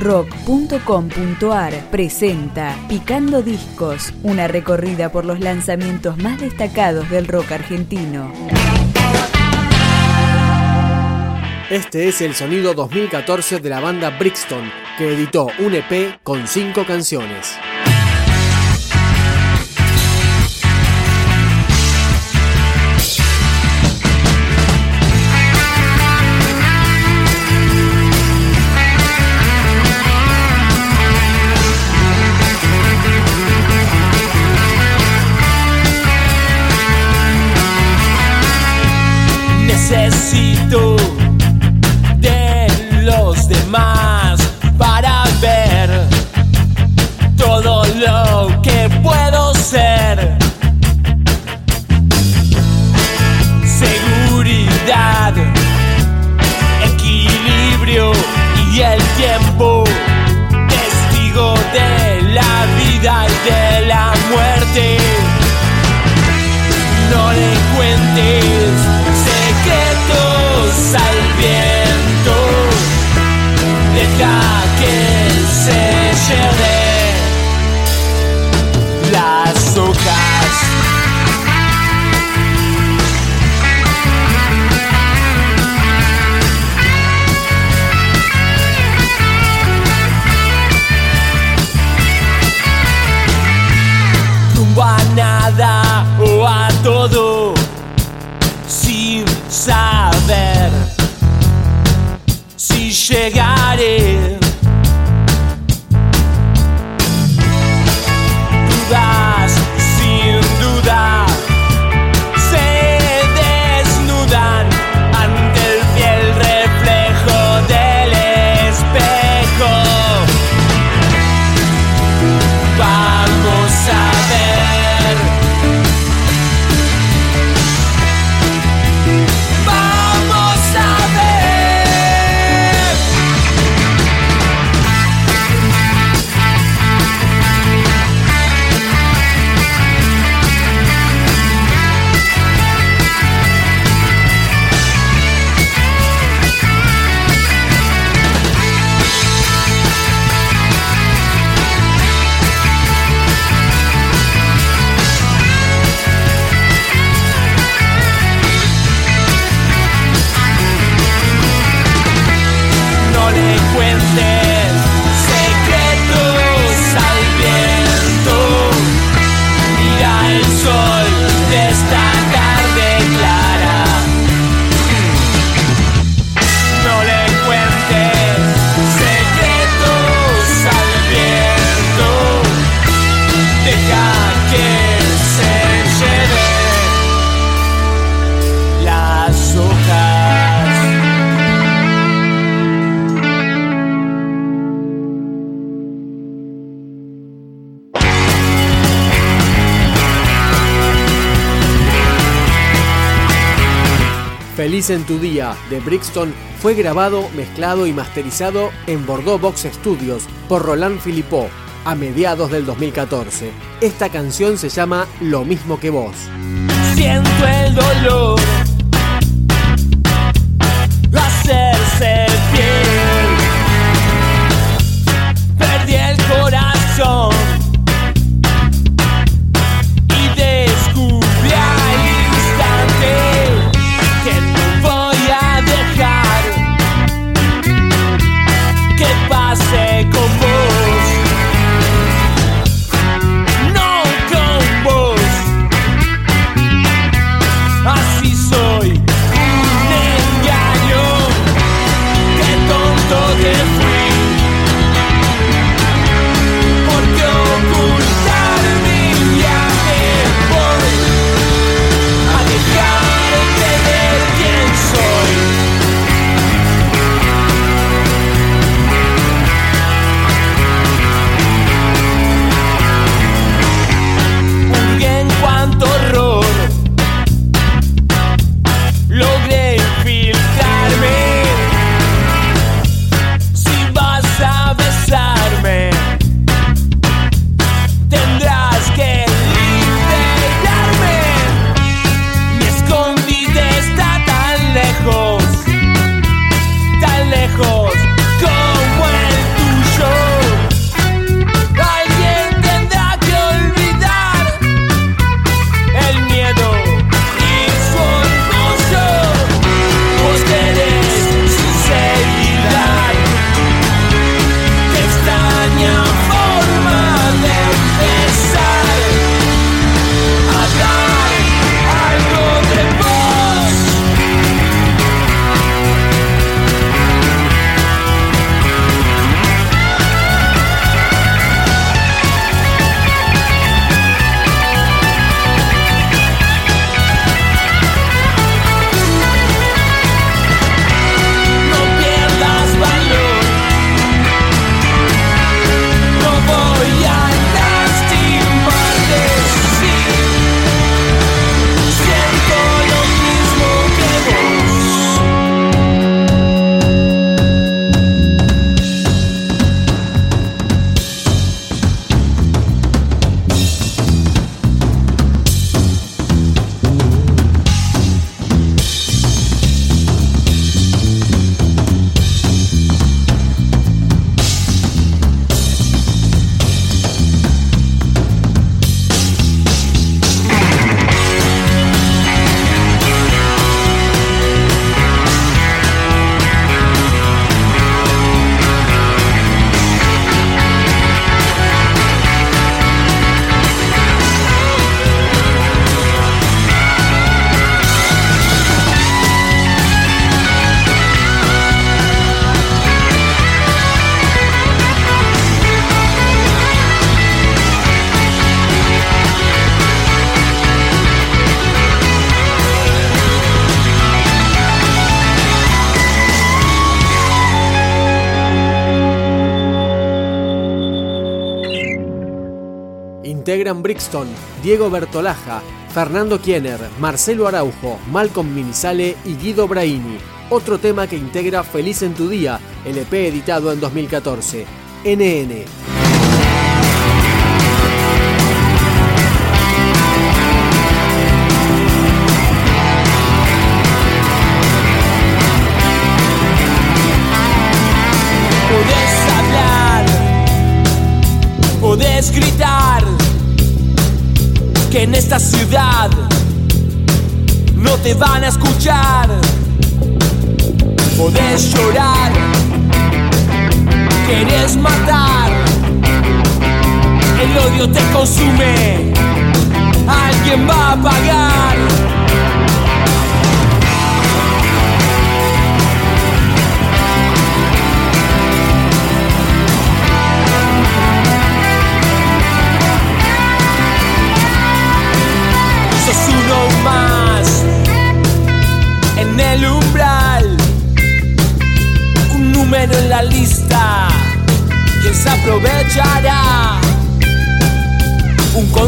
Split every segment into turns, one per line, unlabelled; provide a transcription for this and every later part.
rock.com.ar presenta Picando Discos, una recorrida por los lanzamientos más destacados del rock argentino.
Este es el sonido 2014 de la banda Brixton, que editó un EP con cinco canciones. Feliz en tu día de Brixton fue grabado, mezclado y masterizado en Bordeaux Box Studios por Roland Philippot a mediados del 2014. Esta canción se llama Lo mismo que vos.
Siento el dolor hacerse piel. Perdí el corazón
Integran Brixton, Diego Bertolaja, Fernando Kiener, Marcelo Araujo, Malcolm Minisale y Guido Braini. Otro tema que integra Feliz en tu Día, el EP editado en 2014. NN.
Podés gritar, que en esta ciudad no te van a escuchar. Podés llorar, querés matar, el odio te consume, alguien va a pagar.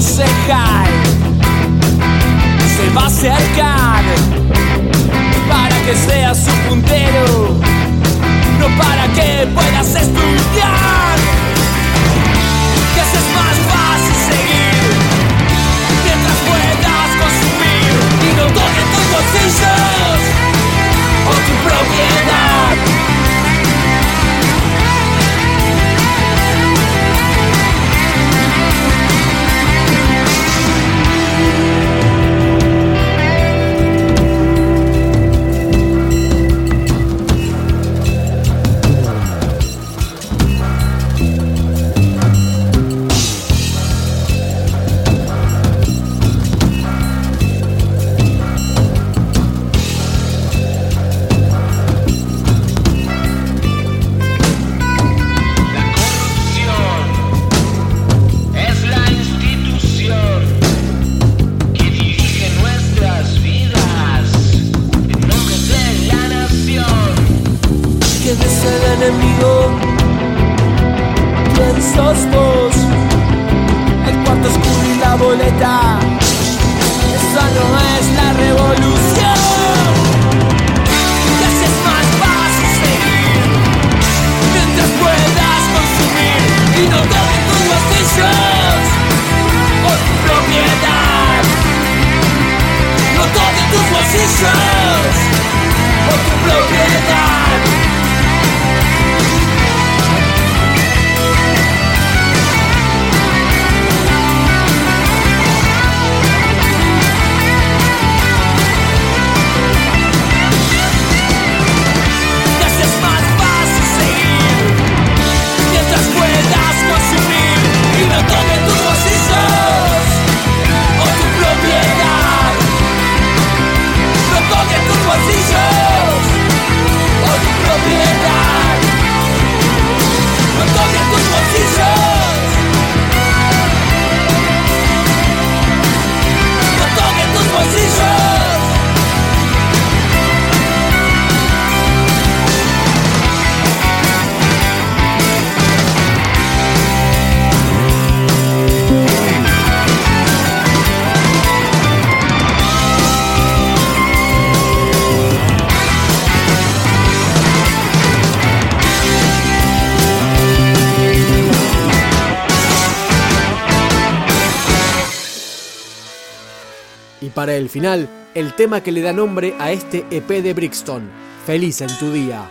Concejal. Se va a acercar para que seas su puntero, no para que puedas estudiar, que es más fácil seguir mientras puedas consumir. Y no toque tus bolsillos o tu propiedad. Y
para el final, el tema que le da nombre a este EP de Brixton, Feliz en tu día.